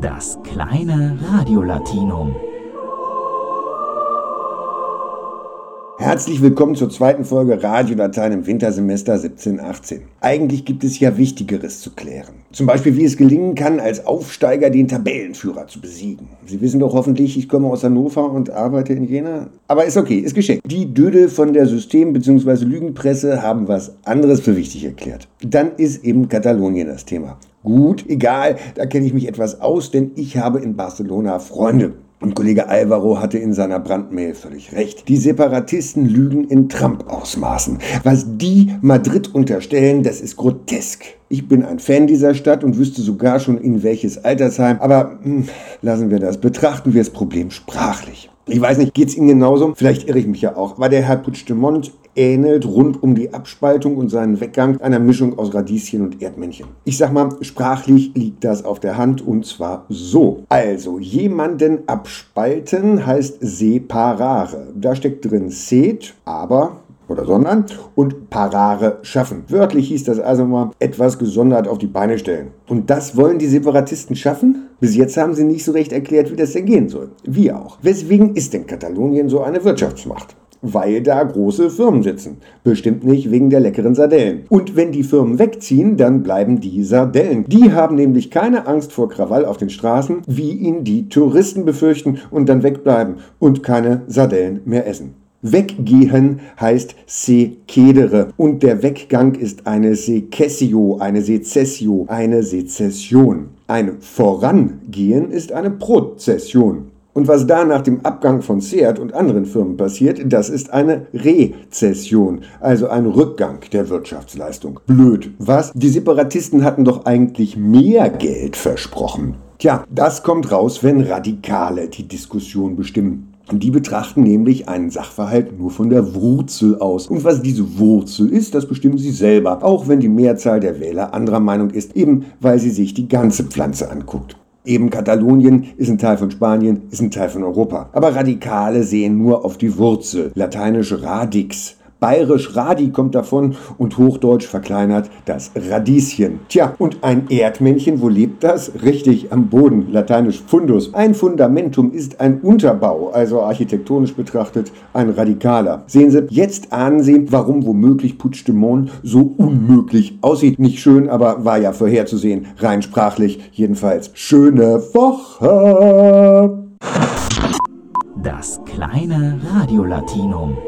Das kleine Radiolatinum. Herzlich willkommen zur zweiten Folge Radiodateien im Wintersemester 1718. Eigentlich gibt es ja Wichtigeres zu klären. Zum Beispiel, wie es gelingen kann, als Aufsteiger den Tabellenführer zu besiegen. Sie wissen doch hoffentlich, ich komme aus Hannover und arbeite in Jena. Aber ist okay, ist geschenkt. Die Dödel von der System- bzw. Lügenpresse haben was anderes für wichtig erklärt. Dann ist eben Katalonien das Thema. Gut, egal, da kenne ich mich etwas aus, denn ich habe in Barcelona Freunde. Und Kollege Alvaro hatte in seiner Brandmail völlig recht. Die Separatisten lügen in Trump-Ausmaßen. Was die Madrid unterstellen, das ist grotesk. Ich bin ein Fan dieser Stadt und wüsste sogar schon in welches Altersheim. Aber hm, lassen wir das. Betrachten wir das Problem sprachlich. Ich weiß nicht, geht es Ihnen genauso? Vielleicht irre ich mich ja auch. War der Herr Puigdemont ähnelt rund um die Abspaltung und seinen Weggang einer Mischung aus Radieschen und Erdmännchen. Ich sag mal, sprachlich liegt das auf der Hand und zwar so. Also, jemanden abspalten heißt separare. Da steckt drin set, aber oder sondern und parare schaffen. Wörtlich hieß das also mal etwas gesondert auf die Beine stellen. Und das wollen die Separatisten schaffen? Bis jetzt haben sie nicht so recht erklärt, wie das denn gehen soll. Wie auch. Weswegen ist denn Katalonien so eine Wirtschaftsmacht? weil da große Firmen sitzen. Bestimmt nicht wegen der leckeren Sardellen. Und wenn die Firmen wegziehen, dann bleiben die Sardellen. Die haben nämlich keine Angst vor Krawall auf den Straßen, wie ihn die Touristen befürchten und dann wegbleiben und keine Sardellen mehr essen. Weggehen heißt se cedere und der Weggang ist eine secessio, eine secessio, eine Sezession. Ein Vorangehen ist eine Prozession. Und was da nach dem Abgang von Seat und anderen Firmen passiert, das ist eine Rezession, also ein Rückgang der Wirtschaftsleistung. Blöd, was? Die Separatisten hatten doch eigentlich mehr Geld versprochen. Tja, das kommt raus, wenn Radikale die Diskussion bestimmen. Die betrachten nämlich einen Sachverhalt nur von der Wurzel aus. Und was diese Wurzel ist, das bestimmen sie selber, auch wenn die Mehrzahl der Wähler anderer Meinung ist, eben weil sie sich die ganze Pflanze anguckt. Eben Katalonien ist ein Teil von Spanien, ist ein Teil von Europa. Aber Radikale sehen nur auf die Wurzel, lateinisch radix. Bayerisch Radi kommt davon und Hochdeutsch verkleinert das Radieschen. Tja, und ein Erdmännchen, wo lebt das? Richtig, am Boden, lateinisch Fundus. Ein Fundamentum ist ein Unterbau, also architektonisch betrachtet ein radikaler. Sehen Sie, jetzt ahnen Sie, warum womöglich Puigdemont so unmöglich aussieht. Nicht schön, aber war ja vorherzusehen, rein sprachlich jedenfalls. Schöne Woche! Das kleine Radiolatinum.